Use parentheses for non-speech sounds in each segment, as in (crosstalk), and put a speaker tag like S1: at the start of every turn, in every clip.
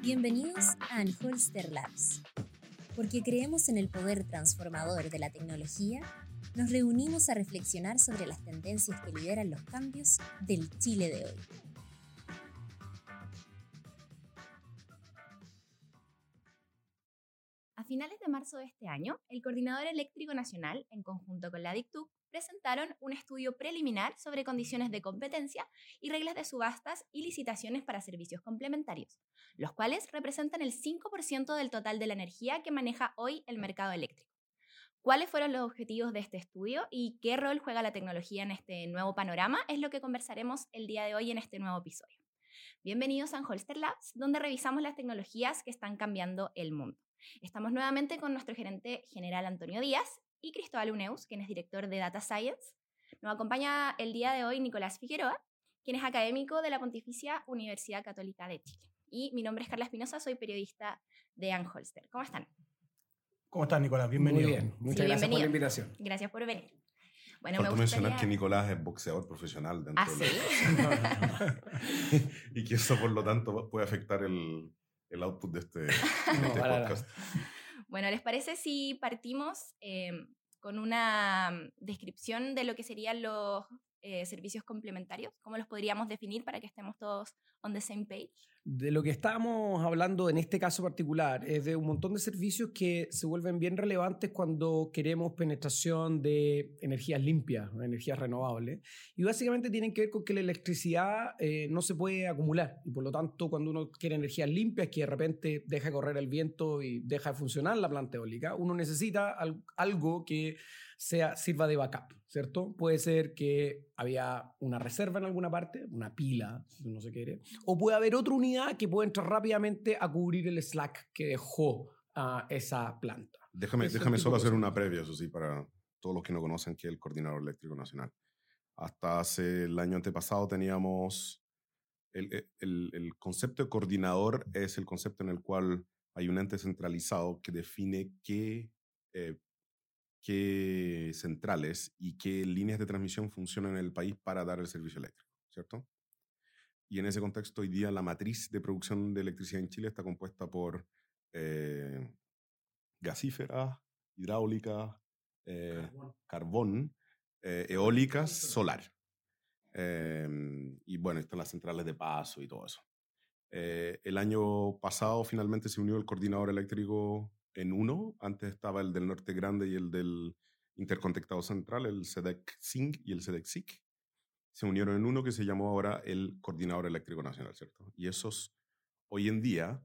S1: Bienvenidos a Anholster Labs. Porque creemos en el poder transformador de la tecnología, nos reunimos a reflexionar sobre las tendencias que lideran los cambios del Chile de hoy.
S2: A finales de marzo de este año, el Coordinador Eléctrico Nacional, en conjunto con la DICTUC, presentaron un estudio preliminar sobre condiciones de competencia y reglas de subastas y licitaciones para servicios complementarios, los cuales representan el 5% del total de la energía que maneja hoy el mercado eléctrico. ¿Cuáles fueron los objetivos de este estudio y qué rol juega la tecnología en este nuevo panorama? Es lo que conversaremos el día de hoy en este nuevo episodio. Bienvenidos a Holster Labs, donde revisamos las tecnologías que están cambiando el mundo. Estamos nuevamente con nuestro gerente general Antonio Díaz y Cristóbal Uneus, quien es director de Data Science. Nos acompaña el día de hoy Nicolás Figueroa, quien es académico de la Pontificia Universidad Católica de Chile. Y mi nombre es Carla Espinosa, soy periodista de Anholster. ¿Cómo están?
S3: ¿Cómo estás, Nicolás? Bienvenido.
S4: Muy bien, muchas gracias por la invitación.
S2: Gracias por venir.
S5: Bueno, Falta me mencionar que Nicolás es boxeador profesional dentro
S2: ¿Ah, sí? (laughs)
S5: y que eso, por lo tanto, puede afectar el, el output de este, de (laughs) este podcast.
S2: Bueno, ¿les parece si partimos eh, con una mm, descripción de lo que serían los eh, servicios complementarios? ¿Cómo los podríamos definir para que estemos todos on the same page?
S4: De lo que estábamos hablando en este caso particular es de un montón de servicios que se vuelven bien relevantes cuando queremos penetración de energías limpias, energías renovables. Y básicamente tienen que ver con que la electricidad eh, no se puede acumular. Y por lo tanto, cuando uno quiere energías limpias, que de repente deja de correr el viento y deja de funcionar la planta eólica, uno necesita algo que sea, sirva de backup, ¿cierto? Puede ser que había una reserva en alguna parte, una pila, no se quiere, o puede haber otra unidad que puede entrar rápidamente a cubrir el slack que dejó uh, esa planta.
S5: Déjame, déjame solo hacer una previa, eso sí, para todos los que no conocen que es el Coordinador Eléctrico Nacional. Hasta hace el año antepasado teníamos el, el, el concepto de coordinador es el concepto en el cual hay un ente centralizado que define qué eh, qué centrales y qué líneas de transmisión funcionan en el país para dar el servicio eléctrico, ¿cierto? Y en ese contexto, hoy día la matriz de producción de electricidad en Chile está compuesta por eh, gasíferas, hidráulicas, eh, carbón, eh, eólicas, solar. Em, y bueno, están las centrales de paso y todo eso. el año pasado finalmente se unió el coordinador eléctrico en uno. Antes estaba el del Norte Grande y el del Interconectado Central, el SEDEC-SING y el SEDEC-SIC. Se unieron en uno que se llamó ahora el Coordinador Eléctrico Nacional, ¿cierto? Y esos, hoy en día,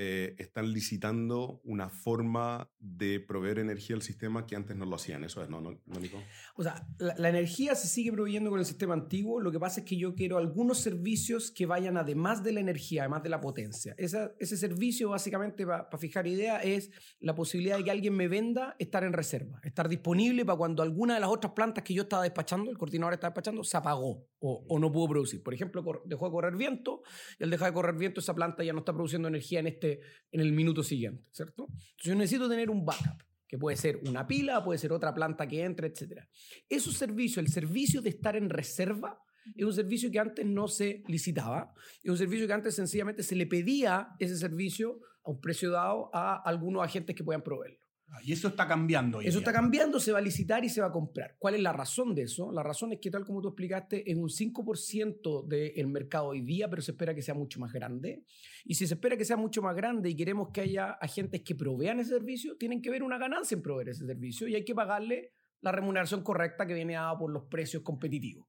S5: eh, están licitando una forma de proveer energía al sistema que antes no lo hacían. Eso es, ¿no, no, Nico?
S4: O sea, la, energía se sigue proveyendo con el sistema antiguo. Lo que pasa es que yo quiero algunos servicios que vayan además de la energía, además de la potencia. ese servicio, básicamente, para fijar idea, es la posibilidad de que alguien me venda estar en reserva, estar disponible para cuando alguna de las otras plantas que yo estaba despachando, el coordinador estaba despachando, se apagó o, o no pudo producir. Por ejemplo, dejó de correr viento y al dejar de correr viento, esa planta ya no está produciendo energía en este en el minuto siguiente, ¿cierto? Entonces yo necesito tener un backup, que puede ser una pila, puede ser otra planta que entre, etc. Esos servicios, el servicio de estar en reserva, es un servicio que antes no se licitaba, es un servicio que antes sencillamente se le pedía ese servicio a un precio dado a algunos agentes que puedan proveerlo.
S3: Ah, y eso está cambiando.
S4: eso está cambiando, se va a licitar y se va a comprar. ¿Cuál es la razón de eso? La razón es que, tal como tú explicaste, es un 5% del mercado hoy día, pero se espera que sea mucho más grande. Y si se espera que sea mucho más grande y queremos que haya agentes que provean ese servicio, tienen que ver una ganancia en proveer ese servicio y hay que pagarle la remuneración correcta que viene dada por los precios competitivos.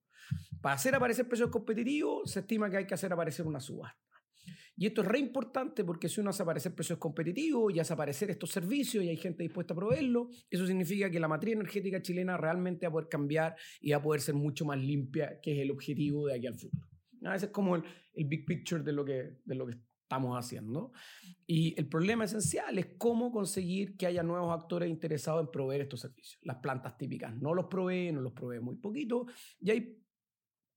S4: Para hacer aparecer precios competitivos, se estima que hay que hacer aparecer una subasta. Y esto es re importante porque si uno hace aparecer precios competitivos y hace aparecer estos servicios y hay gente dispuesta a proveerlo, eso significa que la matriz energética chilena realmente va a poder cambiar y va a poder ser mucho más limpia, que es el objetivo de aquí al futuro. Ese es como el, big picture de lo, que, de lo que estamos haciendo. Y el problema esencial es cómo conseguir que haya nuevos actores interesados en proveer estos servicios. Las plantas típicas no los proveen, no los proveen muy poquito, y hay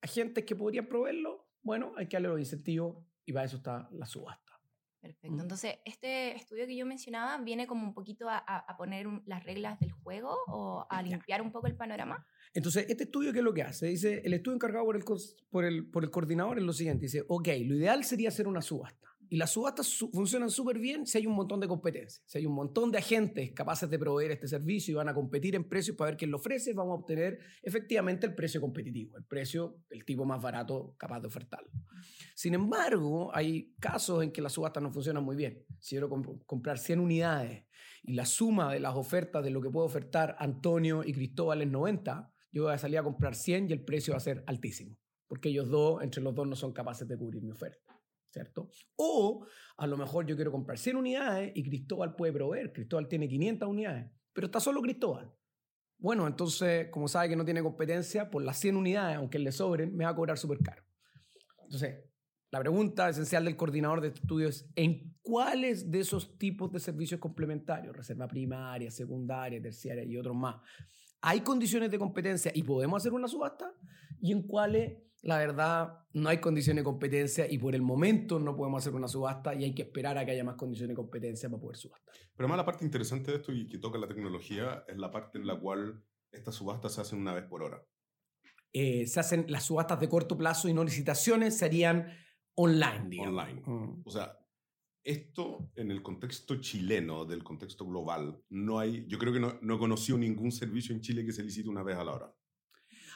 S4: agentes que podrían proveerlo. Bueno, hay que darle los incentivos y para eso está la subasta.
S2: Perfecto.
S4: Mm.
S2: Entonces, este estudio que yo mencionaba viene como un poquito a, a- poner un- las reglas del juego o a limpiar un poco el panorama.
S4: Entonces, este estudio, ¿qué es lo que hace? Dice, el estudio encargado por el, por el, por el coordinador es lo siguiente. Dice, ok, lo ideal sería hacer una subasta. Y las subastas su- funcionan súper bien si hay un montón de competencia. Si hay un montón de agentes capaces de proveer este servicio y van a competir en precios para ver quién lo ofrece, vamos a obtener efectivamente el precio competitivo, el precio del tipo más barato capaz de ofertarlo. Sin embargo, hay casos en que las subastas no funcionan muy bien. Si quiero comp- comprar 100 unidades y la suma de las ofertas de lo que puede ofertar Antonio y Cristóbal es 90, yo voy a salir a comprar 100 y el precio va a ser altísimo, porque ellos dos, entre los dos, no son capaces de cubrir mi oferta. ¿Cierto? O a lo mejor yo quiero comprar 100 unidades y Cristóbal puede proveer. Cristóbal tiene 500 unidades, pero está solo Cristóbal. Bueno, entonces, como sabe que no tiene competencia, por las 100 unidades, aunque le sobren, me va a cobrar súper caro. Entonces, la pregunta esencial del coordinador de este estudio es, ¿en cuáles de esos tipos de servicios complementarios, reserva primaria, secundaria, terciaria y otros más, hay condiciones de competencia y podemos hacer una subasta? ¿Y en cuáles, la verdad, no hay condiciones de competencia y por el momento no podemos hacer una subasta y hay que esperar a que haya más condiciones de competencia para poder subastar?
S5: Pero además la parte interesante de esto y que toca la tecnología es la parte en la cual estas subastas se hacen una vez por hora.
S4: Eh, se hacen las subastas de corto plazo y no licitaciones, se harían online, digamos.
S5: Online.
S4: Mm.
S5: O sea, esto en el contexto chileno, del contexto global, no hay, yo creo que no, no he conocido ningún servicio en Chile que se licite una vez a la hora.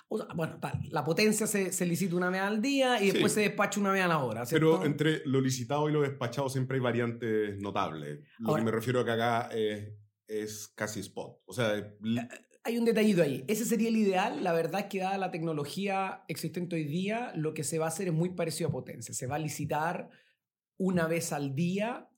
S4: O sea, bueno, tal, la potencia se, se licita una vez al día y después
S5: Sí.
S4: se despacha una vez a la hora. ¿cierto?
S5: Pero entre lo licitado y lo despachado siempre hay variantes notables. Lo
S4: Ahora-
S5: que me refiero a que acá es, es casi spot. O sea, l-
S4: Hay un detallito ahí. Ese sería el ideal. La verdad es que dada la tecnología existente hoy día, lo que se va a hacer es muy parecido a potencia. Se va a licitar una vez al día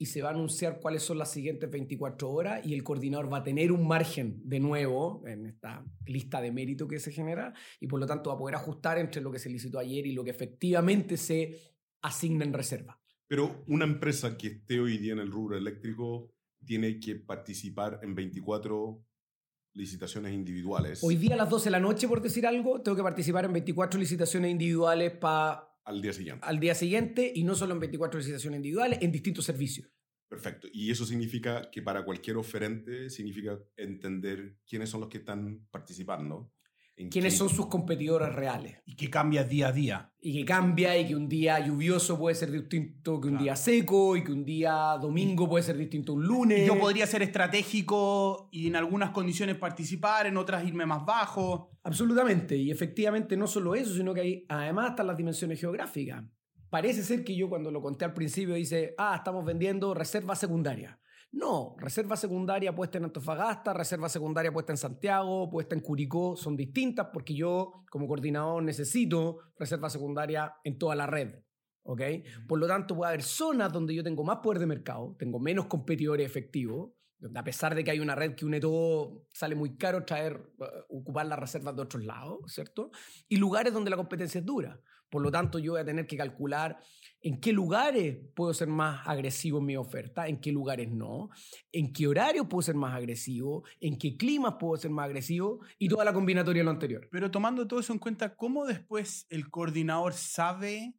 S4: y se va a anunciar cuáles son las siguientes 24 horas y el coordinador va a tener un margen de nuevo en esta lista de mérito que se genera y por lo tanto va a poder ajustar entre lo que se licitó ayer y lo que efectivamente se asigna en reserva.
S5: pero una empresa que esté hoy día en el rubro eléctrico tiene que participar en 24 licitaciones individuales
S4: Hoy día a las 12 de la noche, por decir algo, tengo que participar en 24 licitaciones individuales para
S5: al día siguiente.
S4: al día siguiente y no solo en 24 licitaciones individuales, en distintos servicios.
S5: Perfecto. Y eso significa que para cualquier oferente significa entender quiénes son los que están participando.
S4: ¿Quiénes son sus competidores reales?
S3: Y que cambia día a día.
S4: Y que cambia y que un día lluvioso puede ser distinto que un
S3: Claro.
S4: día seco y que un día domingo puede ser distinto a un lunes.
S3: Y yo podría ser estratégico y en algunas condiciones participar, en otras irme más bajo.
S4: Absolutamente. Y efectivamente no solo eso, sino que hay, además están las dimensiones geográficas. Parece ser que yo cuando lo conté al principio dice, ah, estamos vendiendo reserva secundaria. No, reserva secundaria puesta en Antofagasta, reserva secundaria puesta en Santiago, puesta en Curicó, son distintas porque yo como coordinador necesito reserva secundaria en toda la red. ¿ok? Por lo tanto, puede haber zonas donde yo tengo más poder de mercado, tengo menos competidores efectivos, a pesar de que hay una red que une todo, sale muy caro traer, eh, ocupar las reservas de otros lados, ¿cierto? Y lugares donde la competencia es dura. Por lo tanto, yo voy a tener que calcular en qué lugares puedo ser más agresivo en mi oferta, en qué lugares no, en qué horario puedo ser más agresivo, en qué climas puedo ser más agresivo y toda la combinatoria de lo anterior.
S3: Pero tomando todo eso en cuenta, ¿cómo después el coordinador sabe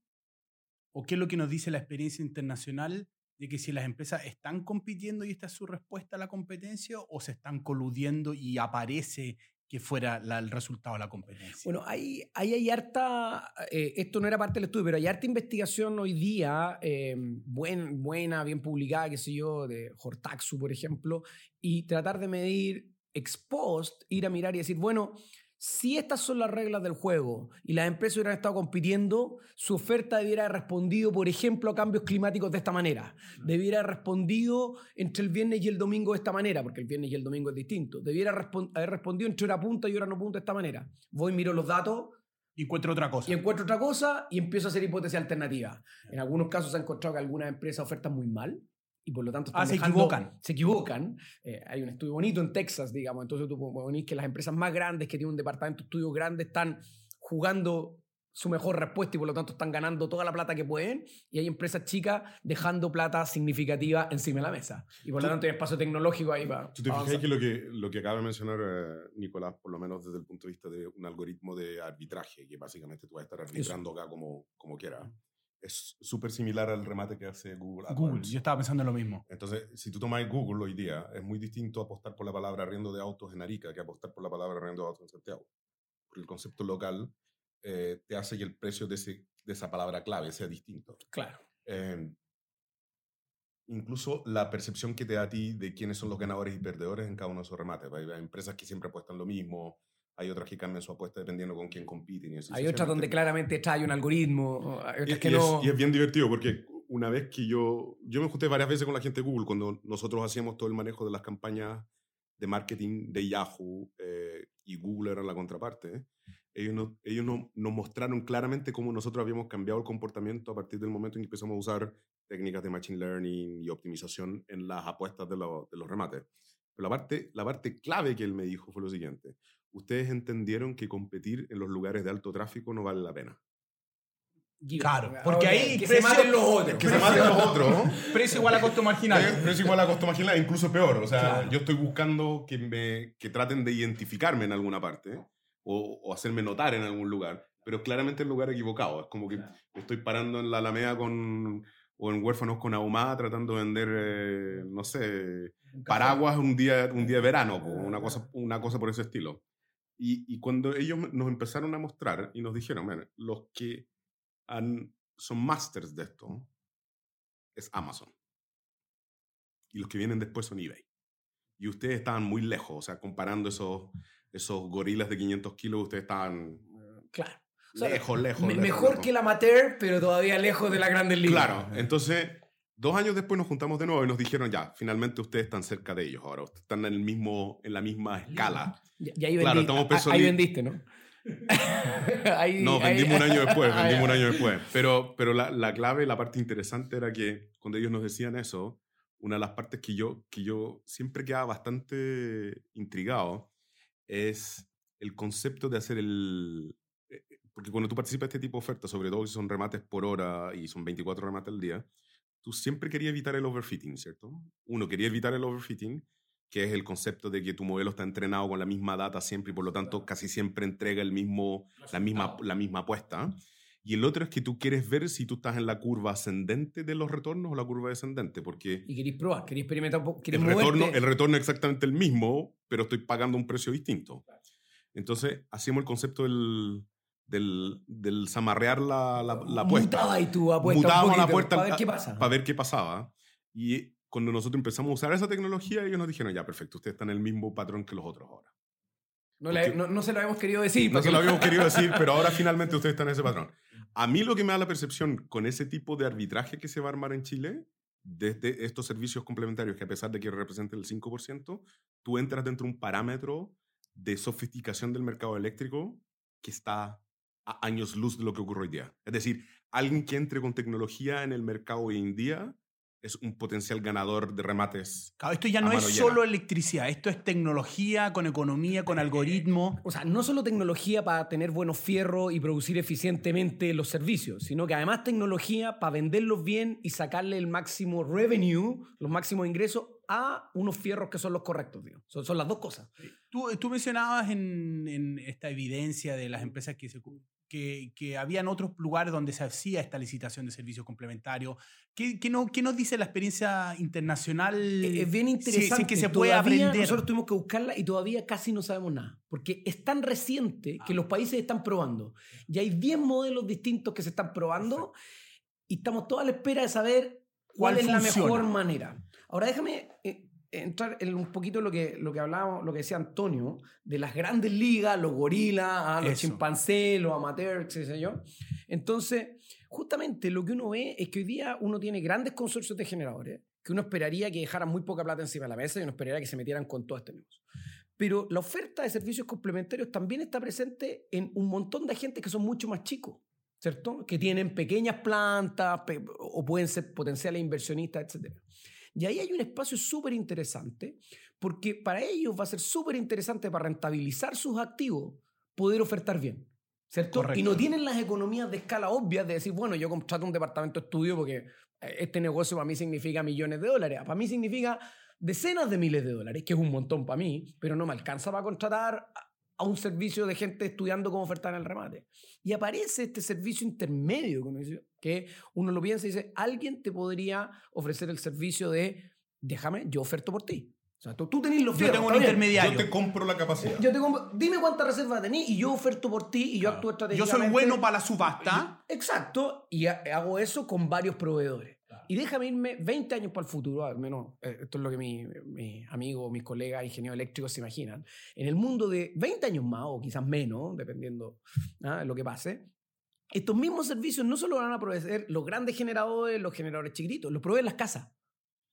S3: o qué es lo que nos dice la experiencia internacional de que si las empresas están compitiendo y esta es su respuesta a la competencia o se están coludiendo y aparece que fuera el resultado de la competencia?
S4: Bueno, ahí, ahí hay harta, eh, esto no era parte del estudio, pero hay harta investigación hoy día, eh, buen- buena, bien publicada, qué sé yo, de Hortaxu, por ejemplo, y tratar de medir ex post, ir a mirar y decir, bueno, si estas son las reglas del juego y las empresas hubieran estado compitiendo, su oferta debiera haber respondido, por ejemplo, a cambios climáticos de esta manera. Debiera haber respondido entre el viernes y el domingo de esta manera, porque el viernes y el domingo es distinto. Debiera haber respondido entre hora punta y hora no punta de esta manera. Voy, miro los datos
S3: Y encuentro otra cosa.
S4: y encuentro otra cosa y empiezo a hacer hipótesis alternativas. En algunos casos se ha encontrado que algunas empresas ofertan muy mal y por lo tanto están
S3: Ah, se equivocan.
S4: Se equivocan. Eh, hay un estudio bonito en Texas, digamos, entonces tú ponís que las empresas más grandes que tienen un departamento de estudios grande están jugando su mejor respuesta y por lo tanto están ganando toda la plata que pueden y hay empresas chicas dejando plata significativa encima de la mesa y por lo tanto hay espacio tecnológico ahí para
S5: ¿Tú te fijas que lo, que lo que acaba de mencionar eh, Nicolás, por lo menos desde el punto de vista de un algoritmo de arbitraje, que básicamente tú vas a estar arbitrando acá como, como quieras, es súper similar al remate que hace Google.
S3: Google,
S5: AdWords.
S3: yo estaba pensando en lo mismo.
S5: Entonces, si tú tomas Google hoy día, es muy distinto apostar por la palabra arriendo de autos en Arica que apostar por la palabra arriendo de autos en Santiago. Porque el concepto local eh, te hace que el precio de, ese- de esa palabra clave sea distinto.
S4: Claro.
S5: Eh, incluso la percepción que te da a ti de quiénes son los ganadores y perdedores en cada uno de esos remates. Hay empresas que siempre apuestan lo mismo, hay otras que cambian su apuesta dependiendo con quién compiten. Y
S4: Hay otras donde claramente trae un algoritmo, hay
S5: Y,
S4: otras que
S5: y es,
S4: no.
S5: y es bien divertido porque una vez que yo, yo me junté varias veces con la gente de Google cuando nosotros hacíamos todo el manejo de las campañas de marketing de Yahoo eh, y Google era la contraparte. Ellos, nos, ellos no- nos mostraron claramente cómo nosotros habíamos cambiado el comportamiento a partir del momento en que empezamos a usar técnicas de machine learning y optimización en las apuestas de, lo- de los remates. Pero la parte, la parte clave que él me dijo fue lo siguiente. Ustedes entendieron que competir en los lugares de alto tráfico no vale la pena.
S3: Claro, porque ahí
S4: que
S3: precio-
S4: se maten los otros.
S5: Que se maten los otros, ¿no? (laughs)
S3: Precio igual a costo marginal.
S5: Pero es igual a costo marginal, incluso peor. O sea,
S3: Claro.
S5: yo estoy buscando que, me, que traten de identificarme en alguna parte o, o hacerme notar en algún lugar, pero claramente en el lugar equivocado. Es como que me estoy parando en la Alameda con, o en Huérfanos con Ahumada tratando de vender, eh, no sé, paraguas un día, un día de verano, una cosa, una cosa por ese estilo. Y, y cuando ellos nos empezaron a mostrar y nos dijeron, "Miren, los que han- son masters de esto es Amazon. Y los que vienen después son eBay. Y ustedes estaban muy lejos, o sea, comparando esos, esos gorilas de 500 kilos, ustedes estaban
S4: Claro. O sea,
S5: lejos, lejos.
S4: Me-
S5: lejos,
S4: mejor
S5: lejos.
S4: que el amateur, pero todavía lejos de la grandes ligas.
S5: Claro, entonces, dos años después nos juntamos de nuevo y nos dijeron, ya, finalmente ustedes están cerca de ellos ahora, están en, el mismo, en la misma escala.
S4: Y, y ahí,
S5: Claro,
S4: a-
S5: peso
S4: ahí vendiste, ¿no? (laughs) Ahí-
S5: No,
S4: ahí-
S5: vendimos un año después, (laughs) vendimos un
S4: ya.
S5: año después. Pero, pero la, la clave, la parte interesante era que cuando ellos nos decían eso, una de las partes que yo, que yo siempre quedaba bastante intrigado es el concepto de hacer el... eh, Porque cuando tú participas de este tipo de ofertas, sobre todo si son remates por hora y son 24 remates al día, tú siempre querías evitar el overfitting, ¿cierto? Uno, quería evitar el overfitting, que es el concepto de que tu modelo está entrenado con la misma data siempre y por lo tanto casi siempre entrega el mismo, la, misma, la misma apuesta. Y el otro es que tú quieres ver si tú estás en la curva ascendente de los retornos o la curva descendente, porque
S4: Y queréis probar, queréis experimentar un poco,
S5: el retorno, el retorno es exactamente el mismo, pero estoy pagando un precio distinto. Entonces, hacíamos el concepto del, del, del zamarrear la, la, la apuesta.
S4: Mutaba y un
S5: Mutábamos la apuesta
S4: para ver qué pasa.
S5: para ver qué pasaba. Y cuando nosotros empezamos a usar esa tecnología, ellos nos dijeron, ya, perfecto, ustedes están en el mismo patrón que los otros ahora.
S4: No, no- no se lo habíamos querido decir.
S5: No se lo habíamos querido decir, (laughs) pero ahora finalmente ustedes están en ese patrón. A mí lo que me da la percepción con ese tipo de arbitraje que se va a armar en Chile, desde estos servicios complementarios, que a pesar de que representen el 5%, tú entras dentro de un parámetro de sofisticación del mercado eléctrico que está a años luz de lo que ocurre hoy día. Es decir, alguien que entre con tecnología en el mercado hoy en día es un potencial ganador de remates.
S3: Claro, esto ya no es
S5: llena.
S3: solo electricidad, esto es tecnología con economía, con algoritmos. (laughs)
S4: O sea, no solo tecnología para tener buenos fierros y producir eficientemente los servicios, sino que además tecnología para venderlos bien y sacarle el máximo revenue, los máximos ingresos a unos fierros que son los correctos. Tío. Son, son las dos cosas.
S3: Tú, tú mencionabas en, en esta evidencia de las empresas que, se, que, que habían otros lugares donde se hacía esta licitación de servicios complementarios. ¿Qué, qué, no, qué nos dice la experiencia internacional?
S4: Es bien interesante.
S3: si es que se puede
S4: Todavía
S3: aprender.
S4: Nosotros tuvimos que buscarla y todavía casi no sabemos nada. Porque es tan reciente
S3: Ah.
S4: que los países están probando. Y hay 10 modelos distintos que se están probando y estamos todos a la espera de saber cuál,
S3: ¿Cuál
S4: es la
S3: funciona?
S4: mejor manera. Ahora déjame eh, entrar en un poquito lo que, lo que hablábamos, lo que decía Antonio, de las grandes ligas, los gorilas, ah, los
S3: Eso.
S4: chimpancés, los amateurs, qué sé yo. Entonces, justamente lo que uno ve es que hoy día uno tiene grandes consorcios de generadores que uno esperaría que dejaran muy poca plata encima de la mesa y uno esperaría que se metieran con todo este negocio. Pero la oferta de servicios complementarios también está presente en un montón de agentes que son mucho más chicos, ¿cierto? Que tienen pequeñas plantas pe- o pueden ser potenciales inversionistas, etc. Y ahí hay un espacio súper interesante porque para ellos va a ser súper interesante para rentabilizar sus activos poder ofertar bien. ¿Cierto?
S3: Correcto.
S4: Y no tienen las economías de escala obvias de decir, bueno, yo contrato un departamento de estudio porque eh, este negocio para mí significa millones de dólares. Para mí significa decenas de miles de dólares, que es un montón para mí, pero no me alcanza para contratar a un servicio de gente estudiando cómo ofertar en el remate. Y aparece este servicio intermedio, que uno lo piensa y dice, alguien te podría ofrecer el servicio de, déjame, yo oferto por ti. O sea, tú, tú tenés los
S3: Yo
S4: fierros,
S3: tengo un
S4: bien.
S3: intermediario.
S5: Yo te compro la capacidad.
S4: Yo te compro- dime cuántas reservas tenés y yo oferto por ti y yo
S5: Claro.
S4: actúo
S3: Yo
S4: estratégicamente.
S3: soy bueno para la subasta.
S4: Exacto, y ha- hago eso con varios proveedores. Y déjame irme 20 años para el futuro, al menos eh, esto es lo que mis mi amigos, mis colegas ingenieros eléctricos se imaginan. En el mundo de 20 años más, o quizás menos, dependiendo ¿ah? de lo que pase, estos mismos servicios no solo van a proveer los grandes generadores, los generadores chiquititos, los proveen las casas.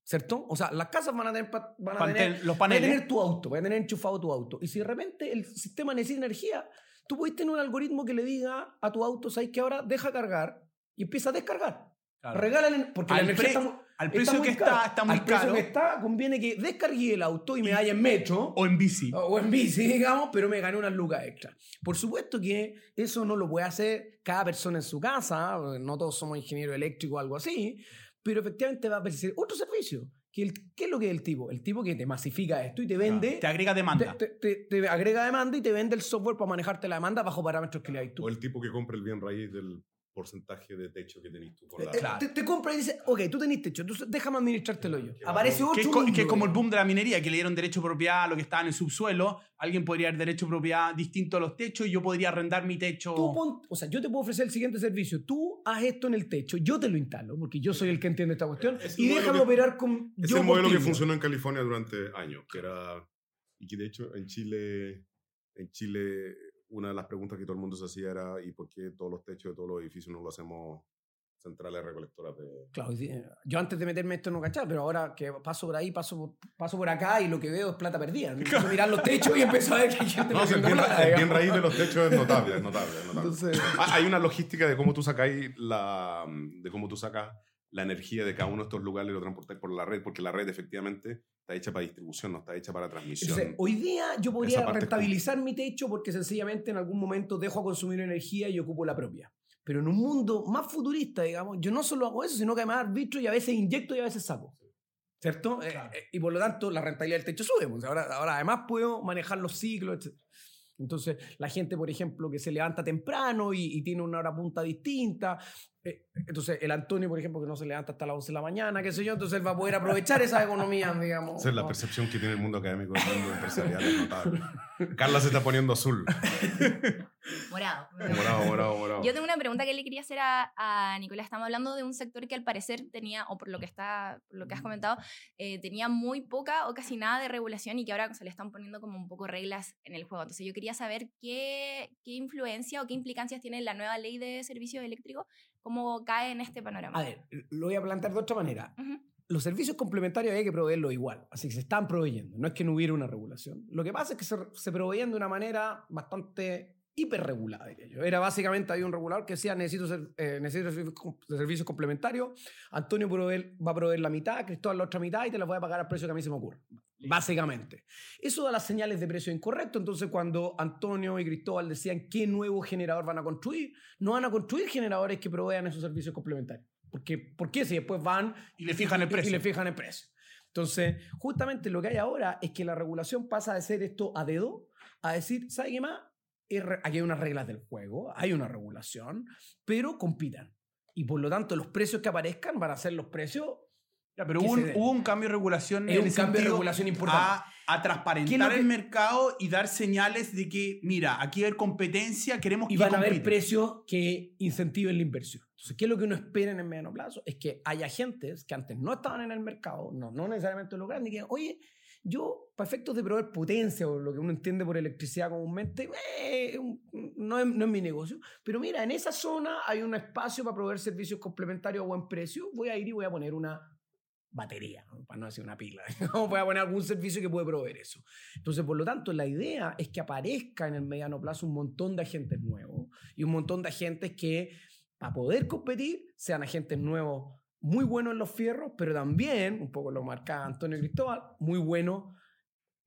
S4: ¿Cierto? O sea, las casas van a tener, van a
S3: Pantel-
S4: tener
S3: los
S4: Voy a
S3: paneles.
S4: tener tu auto, voy a tener enchufado tu auto. Y si de repente el sistema necesita energía, tú puedes tener un algoritmo que le diga a tu auto, ¿sabes que ahora deja cargar y empieza a descargar?
S3: Claro.
S4: Regálale, porque
S3: Al pre-
S4: está,
S3: precio que está, está muy
S4: Al precio
S3: caro.
S4: que está, conviene que descargue el auto y me vaya en metro
S3: O en bici.
S4: o en bici, (laughs) digamos, pero me gané unas lucas extra. Por supuesto que eso no lo puede hacer cada persona en su casa, no todos somos ingenieros eléctricos o algo así, pero efectivamente va a aparecer otro servicio. Que el- ¿Qué es lo que es el tipo? El tipo que te masifica esto y te vende,
S3: Te agrega demanda.
S4: te, te- te- te agrega demanda y te vende el software para manejarte la demanda bajo parámetros que le das tú.
S5: O el tipo que compra el bien raíz del porcentaje de techo que tenés tú por la...
S4: Eh, te, te compra y dice, ok, tú tenés techo, entonces déjame administrártelo yo. Aparece otro
S3: Que es, co-
S4: mundo,
S3: que es como el boom de la minería, que le dieron derecho de propiedad a lo que estaba en el subsuelo. Alguien podría dar derecho de propiedad distinto a los techos y yo podría arrendar mi techo.
S4: Tú pon- o sea, yo te puedo ofrecer el siguiente servicio. Tú haz esto en el techo, yo te lo instalo, porque yo soy el que entiende esta cuestión,
S5: Es
S4: y déjame
S5: que-
S4: operar con.
S5: Es
S4: yo
S5: el modelo que funcionó en California durante años, que era... Y que de hecho en Chile, en Chile una de las preguntas que todo el mundo se hacía era ¿y por qué todos los techos de todos los edificios no lo hacemos centrales recolectoras de...
S4: Claro, eh, yo antes de meterme esto no cachaba, pero ahora que paso por ahí, paso, paso por acá y lo que veo es plata perdida. (laughs) Empiezo a mirar los techos y empiezo a ver que hay gente
S5: No, bien,
S4: plata,
S5: el bien raíz de los techos es notable, es notable, es notable.
S4: Entonces,
S5: Ah, Hay una logística de cómo tú sacáis la, de cómo tú sacas la energía de cada uno de estos lugares y lo transportáis por la red, porque la red efectivamente está hecha para distribución, no está hecha para transmisión.
S4: entonces, hoy día yo podría rentabilizar mi techo porque sencillamente en algún momento dejo a consumir energía y ocupo la propia. Pero en un mundo más futurista, digamos, yo no solo hago eso, sino que además arbitro y a veces inyecto y a veces saco. ¿Cierto? Eh,
S3: Claro.
S4: eh, y por lo tanto la rentabilidad del techo sube. pues, ahora, ahora además puedo manejar los ciclos, etc. Entonces, la gente, por ejemplo, que se levanta temprano y, y tiene una hora punta distinta. Eh, entonces, el Antonio, por ejemplo, que no se levanta hasta las 11 de la mañana, qué sé yo, entonces él va a poder aprovechar esa economía, (laughs) digamos.
S5: Esa es la percepción que tiene el mundo académico del mundo empresarial, es notable. Carla se está poniendo azul. (laughs)
S2: Morado.
S5: Morado, morado, morado.
S2: Yo tengo una pregunta que le quería hacer a, a Nicolás. Estamos hablando de un sector que al parecer tenía, o por lo que, está, por lo que has comentado, eh, tenía muy poca o casi nada de regulación y que ahora se le están poniendo como un poco reglas en el juego. Entonces yo quería saber qué, qué influencia o qué implicancias tiene la nueva ley de servicios eléctricos, cómo cae en este panorama.
S4: A ver, lo voy a plantear de otra manera. Los servicios complementarios hay que proveerlos igual, así que se están proveyendo, no es que no hubiera una regulación. Lo que pasa es que se, se proveían de una manera bastante hiperregulada, diría yo. Era básicamente, hay un regulador que decía, necesito, ser- eh, necesito servicios, com- servicios complementarios, Antonio va a proveer la mitad, Cristóbal la otra mitad y te las voy a pagar al precio que a mí se me ocurra. Básicamente. Eso da las señales de precio incorrecto, entonces cuando Antonio y Cristóbal decían qué nuevo generador van a construir, no van a construir generadores que provean esos servicios complementarios. Porque, ¿Por qué? Si después van
S3: Y le fijan el precio.
S4: Y le fijan el precio. Entonces, justamente lo que hay ahora es que la regulación pasa de ser esto a dedo a decir, ¿sabe qué más? Aquí hay unas reglas del juego, hay una regulación, pero compitan. Y por lo tanto, los precios que aparezcan van a ser los precios.
S3: Ya, pero
S4: ¿Qué
S3: hubo un, hubo un cambio de regulación
S4: Es un cambio de regulación importante.
S3: A, a
S4: ¿Qué es
S3: transparentar el mercado y dar señales de que, mira, aquí hay competencia, queremos
S4: Y
S3: que
S4: van a haber precios que incentiven la inversión. Entonces, ¿qué es lo que uno espera en el mediano plazo? Es que haya agentes que antes no estaban en el mercado, no, no necesariamente los grandes, y que, oye, yo, para efectos de proveer potencia o lo que uno entiende por electricidad comúnmente, eh, no, es, no es mi negocio. Pero mira, en esa zona hay un espacio para proveer servicios complementarios a buen precio. Voy a ir y voy a poner una batería, ¿no? para no decir una pila. (laughs) Voy a poner algún servicio que puede proveer eso. Entonces, por lo tanto, la idea es que aparezca en el mediano plazo un montón de agentes nuevos y un montón de agentes que, para poder competir, sean agentes nuevos muy buenos en los fierros, pero también, un poco lo marcaba Antonio Cristóbal, muy buenos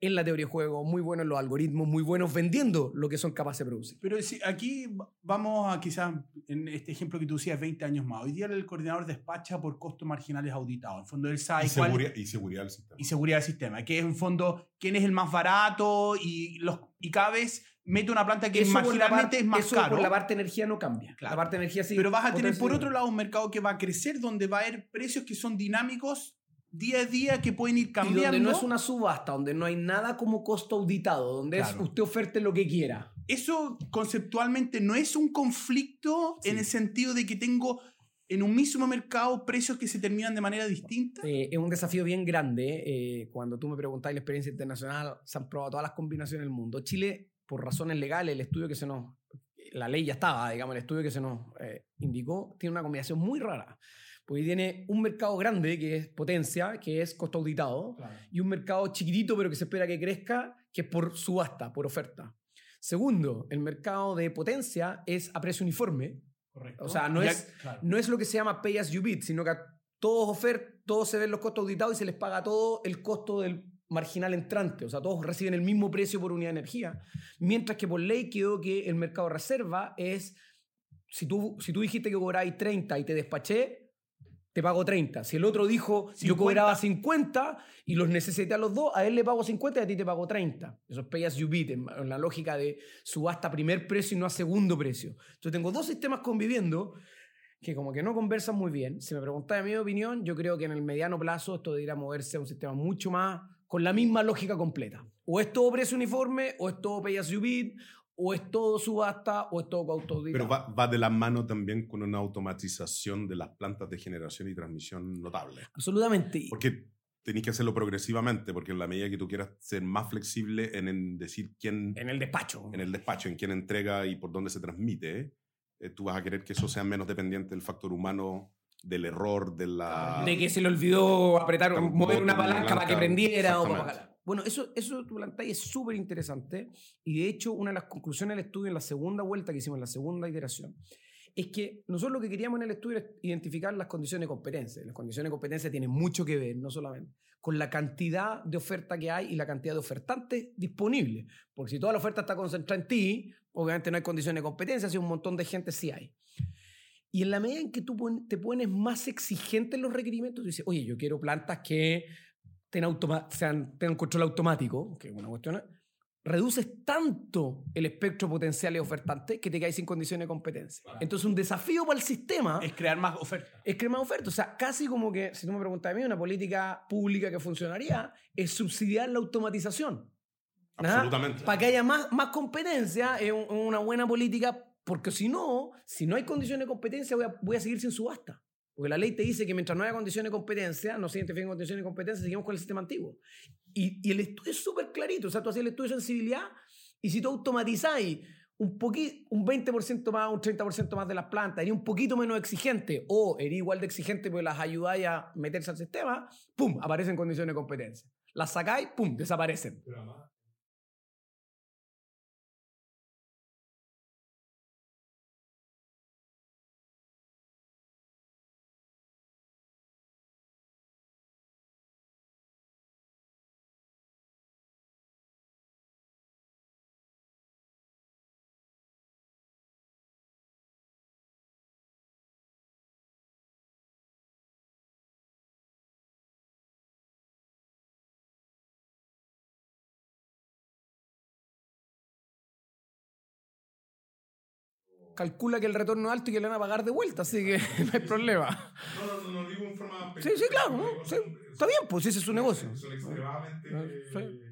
S4: en la teoría de juego, muy buenos en los algoritmos, muy buenos vendiendo lo que son capaces de producir.
S3: Pero si aquí va- vamos a quizás, en este ejemplo que tú decías, 20 años más. Hoy día el coordinador despacha por costos marginales auditados. En fondo, él sabe
S5: Y
S3: cuál-
S5: seguridad, y seguridad del sistema.
S3: y seguridad del sistema, que es en fondo quién es el más barato y, los, y cada vez mete una planta que
S4: Eso
S3: marginalmente
S4: parte-
S3: es más
S4: eso
S3: caro.
S4: por la parte de energía no cambia.
S3: Claro.
S4: La parte de energía sí.
S3: Pero vas a tener por otro lado un mercado que va a crecer, donde va a haber precios que son dinámicos día a día, que pueden ir
S4: Y
S3: cambiando.
S4: donde no es una subasta, donde no hay nada como costo auditado, donde es
S3: Claro.
S4: usted oferte lo que quiera.
S3: Eso conceptualmente no es un conflicto en
S4: Sí.
S3: el sentido de que tengo en un mismo mercado precios que se terminan de manera distinta.
S4: Eh, es un desafío bien grande. eh, cuando tú me preguntáis la experiencia internacional, se han probado todas las combinaciones del mundo. Chile, por razones legales, el estudio que se nos. La ley ya estaba, digamos, el estudio que se nos eh, indicó, tiene una combinación muy rara. Porque tiene un mercado grande, que es potencia, que es costo auditado, y un mercado chiquitito, pero que se espera que crezca, que es por subasta, por oferta. Segundo, el mercado de potencia es a precio uniforme,
S3: Correcto.
S4: O sea, no
S3: Ya-
S4: es-
S3: claro.
S4: no es lo que se llama pay as you bid, sino que a todos ofert, todos se ven los costos auditados y se les paga todo el costo del marginal entrante. O sea, todos reciben el mismo precio por unidad de energía. Mientras que por ley quedó que el mercado de reserva es, si tú, si tú dijiste que cobráis 30 y te despaché, te pago 30. Si el otro dijo, yo
S3: 50.
S4: cobraba 50 y los necesité a los dos, a él le pago 50 y a ti te pago 30. Eso es pay as you en, en la lógica de subasta a primer precio y no a segundo precio. Entonces tengo dos sistemas conviviendo que como que no conversan muy bien. Si me preguntáis mi opinión, yo creo que en el mediano plazo esto debería moverse a un sistema mucho más con la misma lógica completa. O es todo precio uniforme, o es todo pay as you bid, o es todo subasta, o es todo costo
S5: Pero va, va de la mano también con una automatización de las plantas de generación y transmisión notable.
S4: Absolutamente.
S5: Porque tenéis que hacerlo progresivamente, porque en la medida que tú quieras ser más flexible en, en decir quién,
S4: En el despacho.
S5: en el despacho, en quién entrega y por dónde se transmite, eh, tú vas a querer que eso sea menos dependiente del factor humano, del error, de la...
S4: De que se le olvidó apretar, mover una palanca para que prendiera o para bajarla. Bueno, eso, eso tu planteas es súper interesante y de hecho una de las conclusiones del estudio en la segunda vuelta que hicimos, en la segunda iteración, es que nosotros lo que queríamos en el estudio era identificar las condiciones de competencia. Las condiciones de competencia tienen mucho que ver, no solamente con la cantidad de oferta que hay y la cantidad de ofertantes disponibles. Porque si toda la oferta está concentrada en ti, obviamente no hay condiciones de competencia, si un montón de gente sí hay. Y en la medida en que tú te pones más exigente en los requerimientos, dices, oye, yo quiero plantas que tengan, automa- sean, tengan control automático, que es una cuestión, reduces tanto el espectro potencial de ofertantes que te caes sin condiciones de competencia. Entonces, un desafío para el sistema
S3: Es crear más oferta.
S4: es crear más oferta. O sea, casi como que, si tú me preguntas a mí, una política pública que funcionaría es subsidiar la automatización.
S5: Absolutamente.
S4: Para que haya más, más competencia, es un- una buena política, porque si no, si no hay condiciones de competencia, voy a, voy a seguir sin subasta. Porque la ley te dice que mientras no haya condiciones de competencia, no se identifiquen condiciones de competencia, seguimos con el sistema antiguo. Y, y el estudio es súper clarito. O sea, tú haces el estudio de sensibilidad y si tú automatizáis un, un 20% más, un 30% más de las plantas, eres un poquito menos exigente o eres igual de exigente porque las ayudáis a meterse al sistema, ¡pum! Aparecen condiciones de competencia. Las sacáis, ¡pum! Desaparecen. Calcula que el retorno es alto y que le van a pagar de vuelta, así que (laughs) no hay problema.
S5: No, no, no, digo en forma...
S4: Sí, sí, claro, ¿no? Sí, está bien, pues ese es su negocio.
S5: Son extremadamente...
S4: Sí.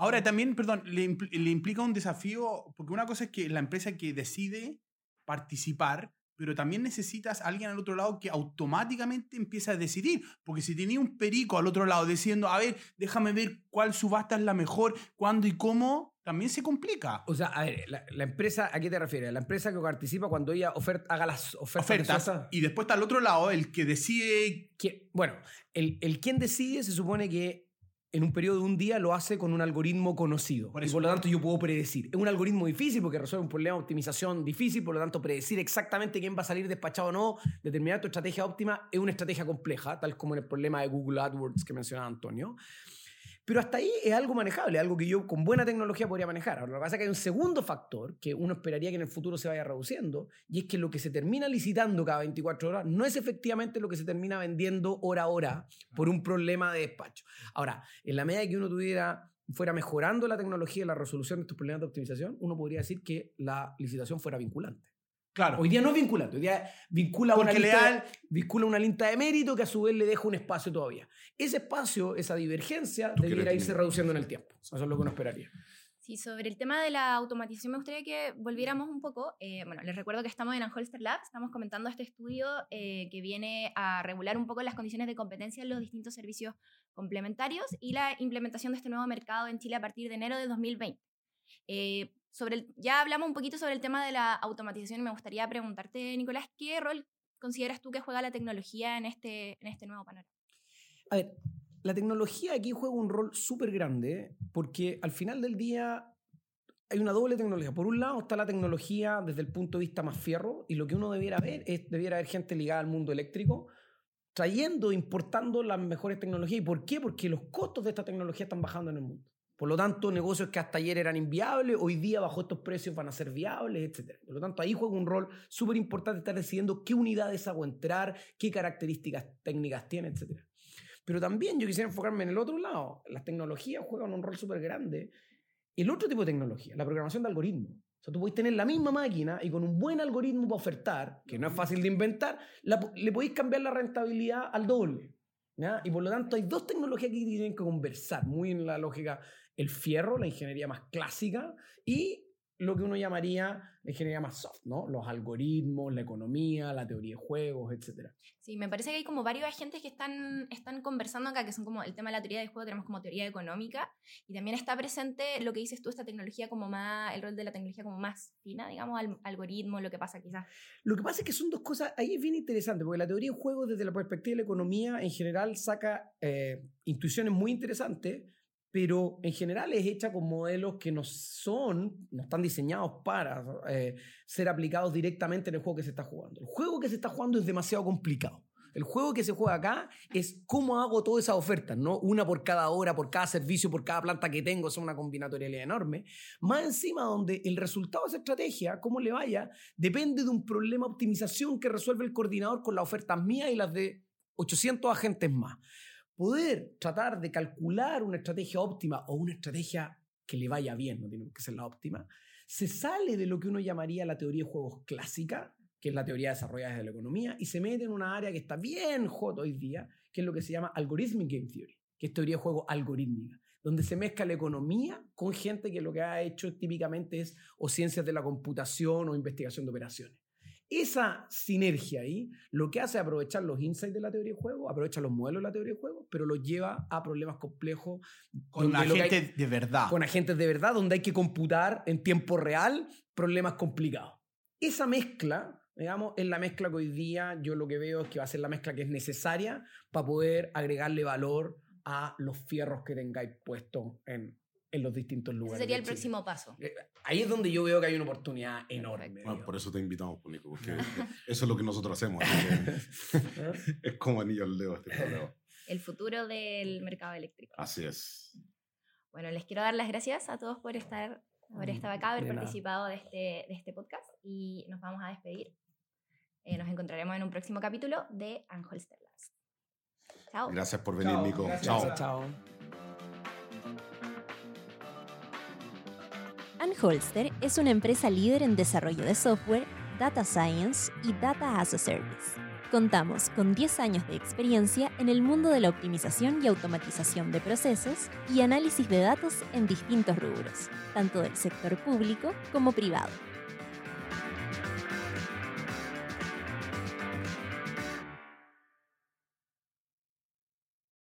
S3: Ahora también, perdón, le, impl- le implica un desafío, porque una cosa es que la empresa que decide participar, pero también necesitas a alguien al otro lado que automáticamente empiece a decidir, porque si tenía un perico al otro lado diciendo, a ver, déjame ver cuál subasta es la mejor, cuándo y cómo, también se complica.
S4: O sea, a ver, la, la empresa, ¿a qué te refieres? La empresa que participa cuando ella oferta, haga las ofertas.
S3: Y después está al otro lado el que decide
S4: Que- bueno, el, el quien decide se supone que en un periodo de un día lo hace con un algoritmo conocido.
S3: Por
S4: y
S3: eso-
S4: por lo tanto yo puedo predecir. Es un algoritmo difícil porque resuelve un problema de optimización difícil, por lo tanto predecir exactamente quién va a salir despachado o no, determinar tu estrategia óptima es una estrategia compleja, tal como en el problema de Google AdWords que mencionaba Antonio. Pero hasta ahí es algo manejable, algo que yo con buena tecnología podría manejar. Ahora, lo que pasa es que hay un segundo factor que uno esperaría que en el futuro se vaya reduciendo, y es que lo que se termina licitando cada 24 horas no es efectivamente lo que se termina vendiendo hora a hora por un problema de despacho. Ahora, en la medida que uno tuviera fuera mejorando la tecnología y la resolución de estos problemas de optimización, uno podría decir que la licitación fuera vinculante.
S3: Claro.
S4: Hoy día no es vinculante, hoy día vincula una,
S3: Porque
S4: lista, vincula una lista de mérito que a su vez le deja un espacio todavía. Ese espacio, esa divergencia, debiera irse
S5: tener-
S4: reduciendo en el tiempo. Eso es lo que uno esperaría.
S2: Sí, sobre el tema de la automatización me gustaría que volviéramos un poco. Eh, bueno, les recuerdo que estamos en Anholster Labs, estamos comentando este estudio eh, que viene a regular un poco las condiciones de competencia en los distintos servicios complementarios y la implementación de este nuevo mercado en Chile a partir de enero de 2020. Eh, sobre el- ya hablamos un poquito sobre el tema de la automatización y me gustaría preguntarte, Nicolás, ¿qué rol consideras tú que juega la tecnología en este, este nuevo panorama?
S4: A ver, la tecnología aquí juega un rol súper grande porque al final del día hay una doble tecnología. Por un lado está la tecnología desde el punto de vista más fierro y lo que uno debiera ver es, debiera haber gente ligada al mundo eléctrico trayendo, importando las mejores tecnologías. ¿Y por qué? Porque los costos de esta tecnología están bajando en el mundo. Por lo tanto, negocios que hasta ayer eran inviables, hoy día bajo estos precios van a ser viables, etc. Por lo tanto, ahí juega un rol súper importante estar decidiendo qué unidades hago entrar, qué características técnicas tiene, etc. Pero también yo quisiera enfocarme en el otro lado. Las tecnologías juegan un rol súper grande. El otro tipo de tecnología, la programación de algoritmos. O sea, tú podéis tener la misma máquina y con un buen algoritmo para ofertar, que no es fácil de inventar, la le podéis cambiar la rentabilidad al doble. Y por lo tanto hay dos tecnologías que tienen que conversar, muy en la lógica, el fierro, la ingeniería más clásica, y lo que uno llamaría la ingeniería más soft, ¿no? Los algoritmos, la economía, la teoría de juegos, etc.
S2: Sí, me parece que hay como varios agentes que están, están conversando acá, que son como el tema de la teoría de juego, tenemos como teoría económica, y también está presente lo que dices tú, esta tecnología como más, el rol de la tecnología como más fina, digamos, al, algoritmo, lo que pasa quizás.
S4: Lo que pasa es que son dos cosas, ahí es bien interesante, porque la teoría de juegos desde la perspectiva de la economía en general saca eh, intuiciones muy interesantes, pero en general es hecha con modelos que no son, no están diseñados para eh, ser aplicados directamente en el juego que se está jugando. El juego que se está jugando es demasiado complicado. El juego que se juega acá es cómo hago todas esas ofertas, ¿no? Una por cada hora, por cada servicio, por cada planta que tengo, es una combinatorialidad enorme. Más encima donde el resultado de esa estrategia, cómo le vaya, depende de un problema de optimización que resuelve el coordinador con las ofertas mías y las de 800 agentes más. Poder tratar de calcular una estrategia óptima o una estrategia que le vaya bien, no tiene que ser la óptima, se sale de lo que uno llamaría la teoría de juegos clásica, que es la teoría desarrollada desde la economía, y se mete en una área que está bien hot hoy día, que es lo que se llama Algorithmic Game Theory, que es teoría de juego algorítmica, donde se mezcla la economía con gente que lo que ha hecho típicamente es o ciencias de la computación o investigación de operaciones. Esa sinergia ahí lo que hace es aprovechar los insights de la teoría de juego, aprovecha los modelos de la teoría de juego, pero los lleva a problemas complejos
S3: Con agentes de verdad.
S4: con agentes de verdad, donde hay que computar en tiempo real problemas complicados. Esa mezcla, digamos, es la mezcla que hoy día yo lo que veo es que va a ser la mezcla que es necesaria para poder agregarle valor a los fierros que tengáis puestos en, en los distintos
S2: Ese
S4: lugares.
S2: sería
S4: de
S2: el
S4: Chile.
S2: próximo paso.
S4: Eh, Ahí es donde yo veo que hay una oportunidad enorme.
S5: Bueno, por eso te invitamos, pues, Nico, porque (laughs) eso es lo que nosotros hacemos. (laughs) es como anillo al dedo este problema.
S2: El futuro del mercado eléctrico.
S5: Así es.
S2: Bueno, les quiero dar las gracias a todos por estar, haber estado acá, haber
S4: De
S2: participado de este, de este podcast y nos vamos a despedir. Eh, nos encontraremos en un próximo capítulo de Anholster Labs. Chao.
S5: Gracias por venir,
S4: Chao.
S5: Nico.
S4: Gracias.
S5: Chao.
S4: Chao.
S1: Anholster es una empresa líder en desarrollo de software, data science y data as a service. Contamos con 10 años de experiencia en el mundo de la optimización y automatización de procesos y análisis de datos en distintos rubros, tanto del sector público como privado.